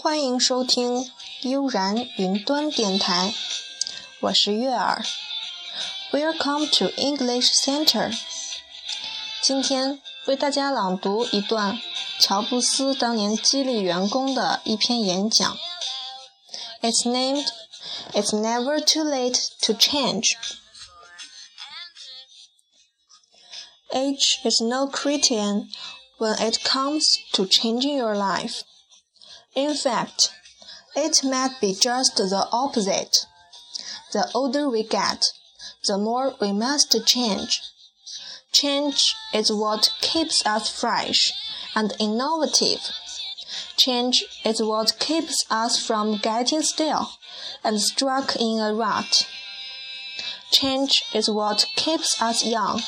欢迎收听悠然云端电台，我是月儿。Welcome to English Center。今天为大家朗读一段乔布斯当年激励员工的一篇演讲。It's named "It's Never Too Late to Change." Age is no criterion when it comes to changing your life. In fact, it might be just the opposite. The older we get, the more we must change. Change is what keeps us fresh and innovative. Change is what keeps us from getting stale and stuck in a rut. Change is what keeps us young.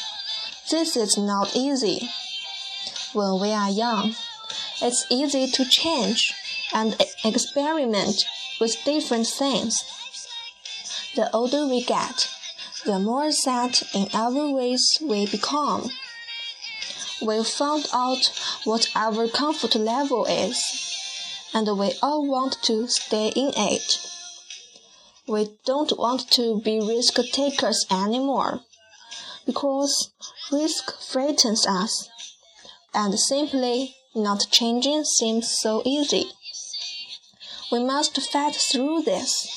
This is not easy. When we are young, it's easy to change and experiment with different things. The older we get, the more set in our ways we become. We've found out what our comfort level is, and we all want to stay in it. We don't want to be risk takers anymore, because risk frightens us, and simply not changing seems so easy. We must fight through this.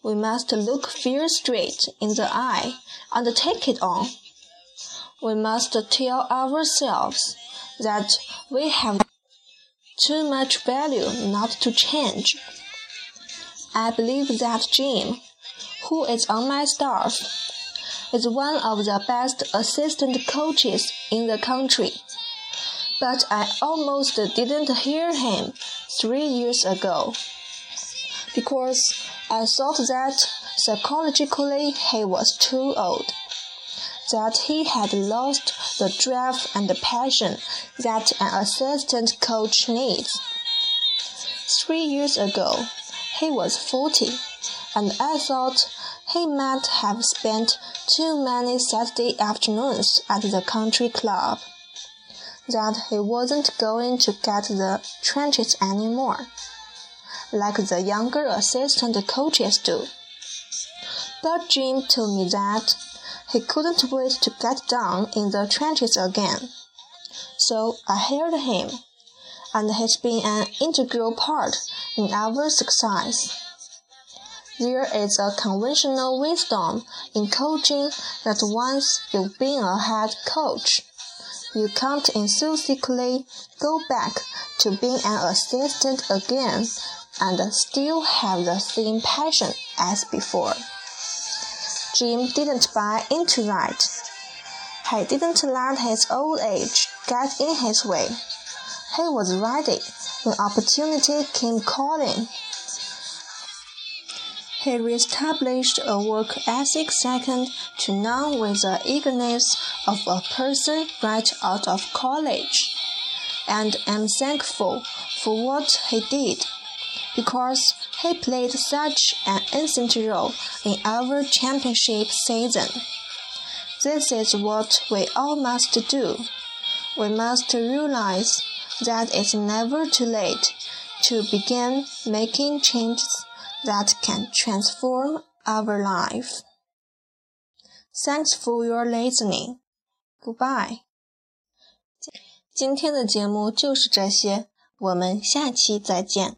We must look fear straight in the eye and take it on. We must tell ourselves that we have too much value not to change. I believe that Jim, who is on my staff, is one of the best assistant coaches in the country. But I almost didn't hear him three years ago because I thought that psychologically he was too old, that he had lost the drive and the passion that an assistant coach needs. Three years ago, he was 40, and I thought he might have spent too many Saturday afternoons at the country club that he wasn't going to get the trenches anymore, like the younger assistant coaches do. But Jim told me that he couldn't wait to get down in the trenches again. So I hired him, and he's been an integral part in our success. There is a conventional wisdom in coaching that once you've been a head coach, you can't enthusiastically go back to being an assistant again and still have the same passion as before. Jim didn't buy into that. He didn't let his old age get in his way. He was ready when opportunity came calling. He reestablished a work ethic second to none with the eagerness of a person right out of college. And I'm thankful for what he did, because he played such an essential role in our championship season. This is what we all must do. We must realize that it's never too late to begin making changes that can transform our life. Thanks for your listening. Goodbye. 今天的节目就是这些，我们下期再见。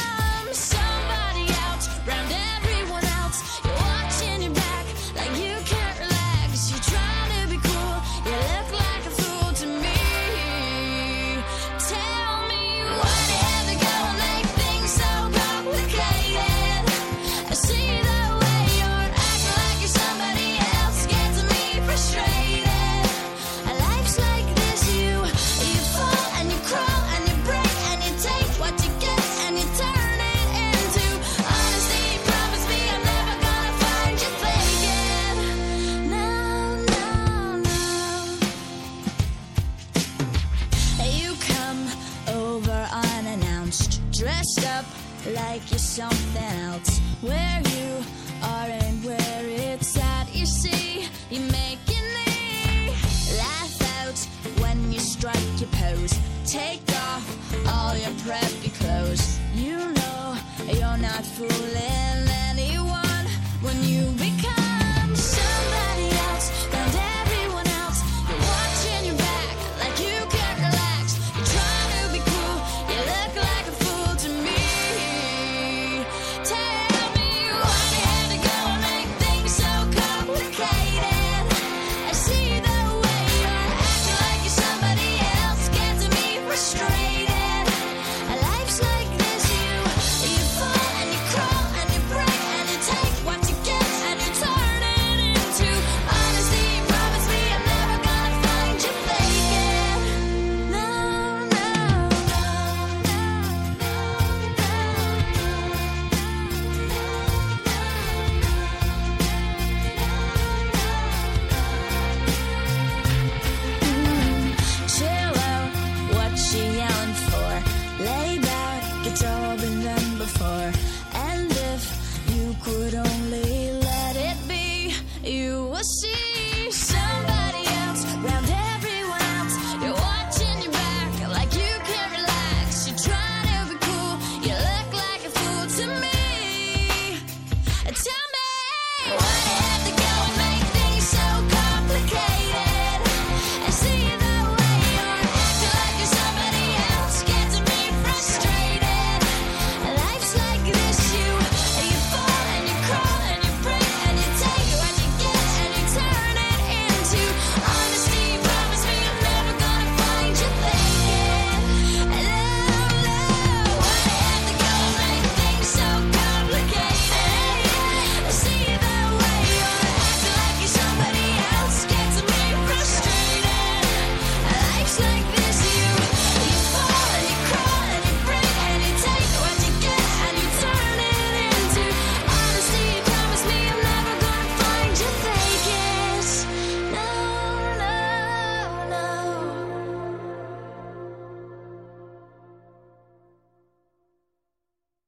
dressed up like you're something else. Where you are and where it's at, you see, you're making me laugh out when you strike your